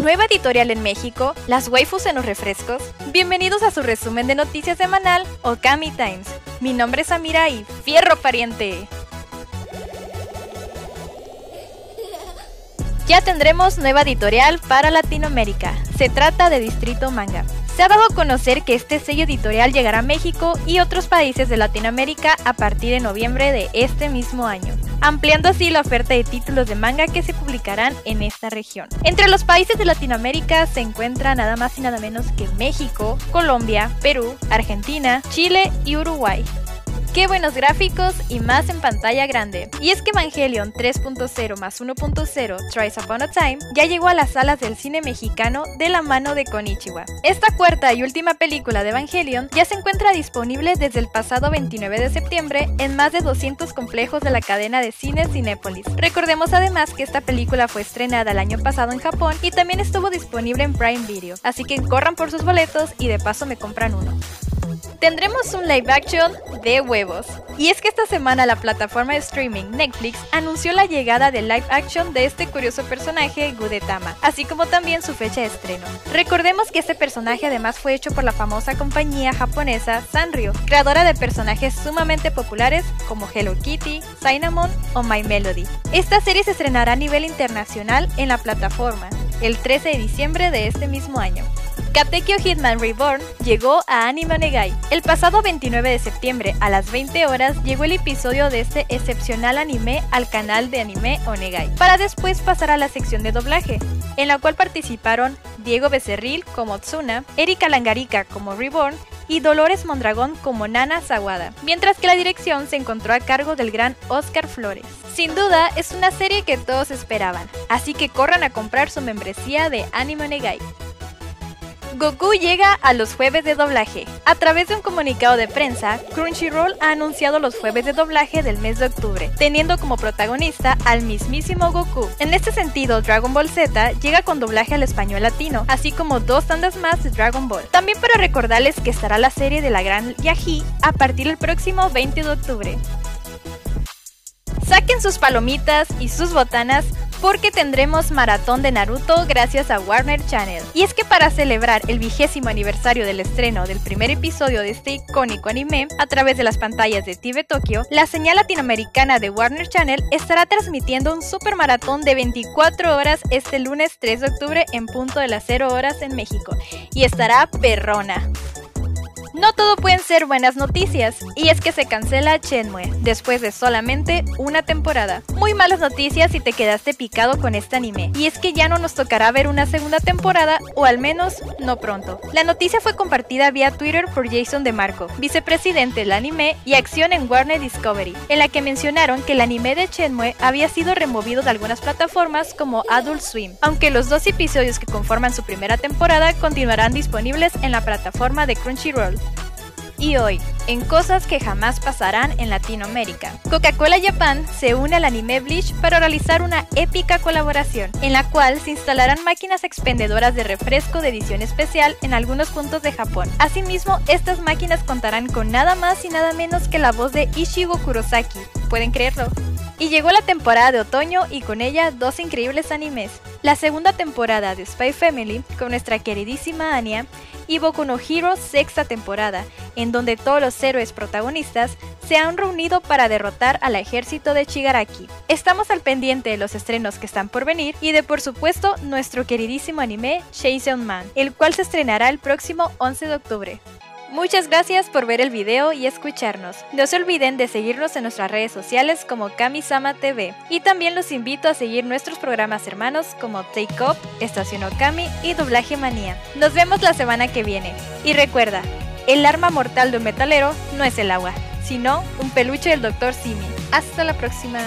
nueva editorial en México, las waifus en los refrescos. Bienvenidos a su resumen de noticias semanal, Okami Times. Mi nombre es Amira y fierro pariente. Ya tendremos nueva editorial para Latinoamérica. Se trata de Distrito Manga. Se ha dado a conocer que este sello editorial llegará a México y otros países de Latinoamérica a partir de noviembre de este mismo año, ampliando así la oferta de títulos de manga que se publicarán en esta región. Entre los países de Latinoamérica se encuentra nada más y nada menos que México, Colombia, Perú, Argentina, Chile y Uruguay. Qué buenos gráficos y más en pantalla grande. Y es que Evangelion 3.0 más 1.0 Tries Upon a Time ya llegó a las salas del cine mexicano de la mano de Konichiwa. Esta cuarta y última película de Evangelion ya se encuentra disponible desde el pasado 29 de septiembre en más de 200 complejos de la cadena de cine Cinépolis. Recordemos además que esta película fue estrenada el año pasado en Japón y también estuvo disponible en Prime Video, así que corran por sus boletos y de paso me compran uno tendremos un live action de huevos. Y es que esta semana la plataforma de streaming Netflix anunció la llegada del live action de este curioso personaje Gudetama, así como también su fecha de estreno. Recordemos que este personaje además fue hecho por la famosa compañía japonesa Sanrio, creadora de personajes sumamente populares como Hello Kitty, Cinnamon o My Melody. Esta serie se estrenará a nivel internacional en la plataforma el 13 de diciembre de este mismo año. Katekyo Hitman Reborn llegó a Anime Onegai. El pasado 29 de septiembre a las 20 horas llegó el episodio de este excepcional anime al canal de anime Onegai, para después pasar a la sección de doblaje, en la cual participaron Diego Becerril como Tsuna, Erika Langarika como Reborn y Dolores Mondragón como Nana Sawada, mientras que la dirección se encontró a cargo del gran Oscar Flores. Sin duda, es una serie que todos esperaban, así que corran a comprar su membresía de Anime Onegai. Goku llega a los jueves de doblaje. A través de un comunicado de prensa, Crunchyroll ha anunciado los jueves de doblaje del mes de octubre, teniendo como protagonista al mismísimo Goku. En este sentido, Dragon Ball Z llega con doblaje al español latino, así como dos tandas más de Dragon Ball. También para recordarles que estará la serie de la Gran Yaji a partir del próximo 20 de octubre. Saquen sus palomitas y sus botanas porque tendremos maratón de Naruto gracias a Warner Channel. Y es que para celebrar el vigésimo aniversario del estreno del primer episodio de este icónico anime a través de las pantallas de TV Tokyo, la señal latinoamericana de Warner Channel estará transmitiendo un super maratón de 24 horas este lunes 3 de octubre en punto de las 0 horas en México. Y estará perrona. No todo pueden ser buenas noticias, y es que se cancela Shenmue después de solamente una temporada. Muy malas noticias si te quedaste picado con este anime, y es que ya no nos tocará ver una segunda temporada, o al menos no pronto. La noticia fue compartida vía Twitter por Jason DeMarco, vicepresidente del anime y acción en Warner Discovery, en la que mencionaron que el anime de Shenmue había sido removido de algunas plataformas como Adult Swim, aunque los dos episodios que conforman su primera temporada continuarán disponibles en la plataforma de Crunchyroll. Y hoy, en cosas que jamás pasarán en Latinoamérica, Coca-Cola Japan se une al anime Bleach para realizar una épica colaboración, en la cual se instalarán máquinas expendedoras de refresco de edición especial en algunos puntos de Japón. Asimismo, estas máquinas contarán con nada más y nada menos que la voz de Ishigo Kurosaki. ¿Pueden creerlo? Y llegó la temporada de otoño y con ella dos increíbles animes. La segunda temporada de Spy Family con nuestra queridísima Anya y Boku no Hero sexta temporada, en donde todos los héroes protagonistas se han reunido para derrotar al ejército de Chigaraki. Estamos al pendiente de los estrenos que están por venir y de por supuesto nuestro queridísimo anime Chainsaw Man, el cual se estrenará el próximo 11 de octubre. Muchas gracias por ver el video y escucharnos. No se olviden de seguirnos en nuestras redes sociales como Kamisama TV. Y también los invito a seguir nuestros programas hermanos como Take Up, Estación Okami y Doblaje Manía. Nos vemos la semana que viene. Y recuerda, el arma mortal de un metalero no es el agua, sino un peluche del Dr. Simi. Hasta la próxima.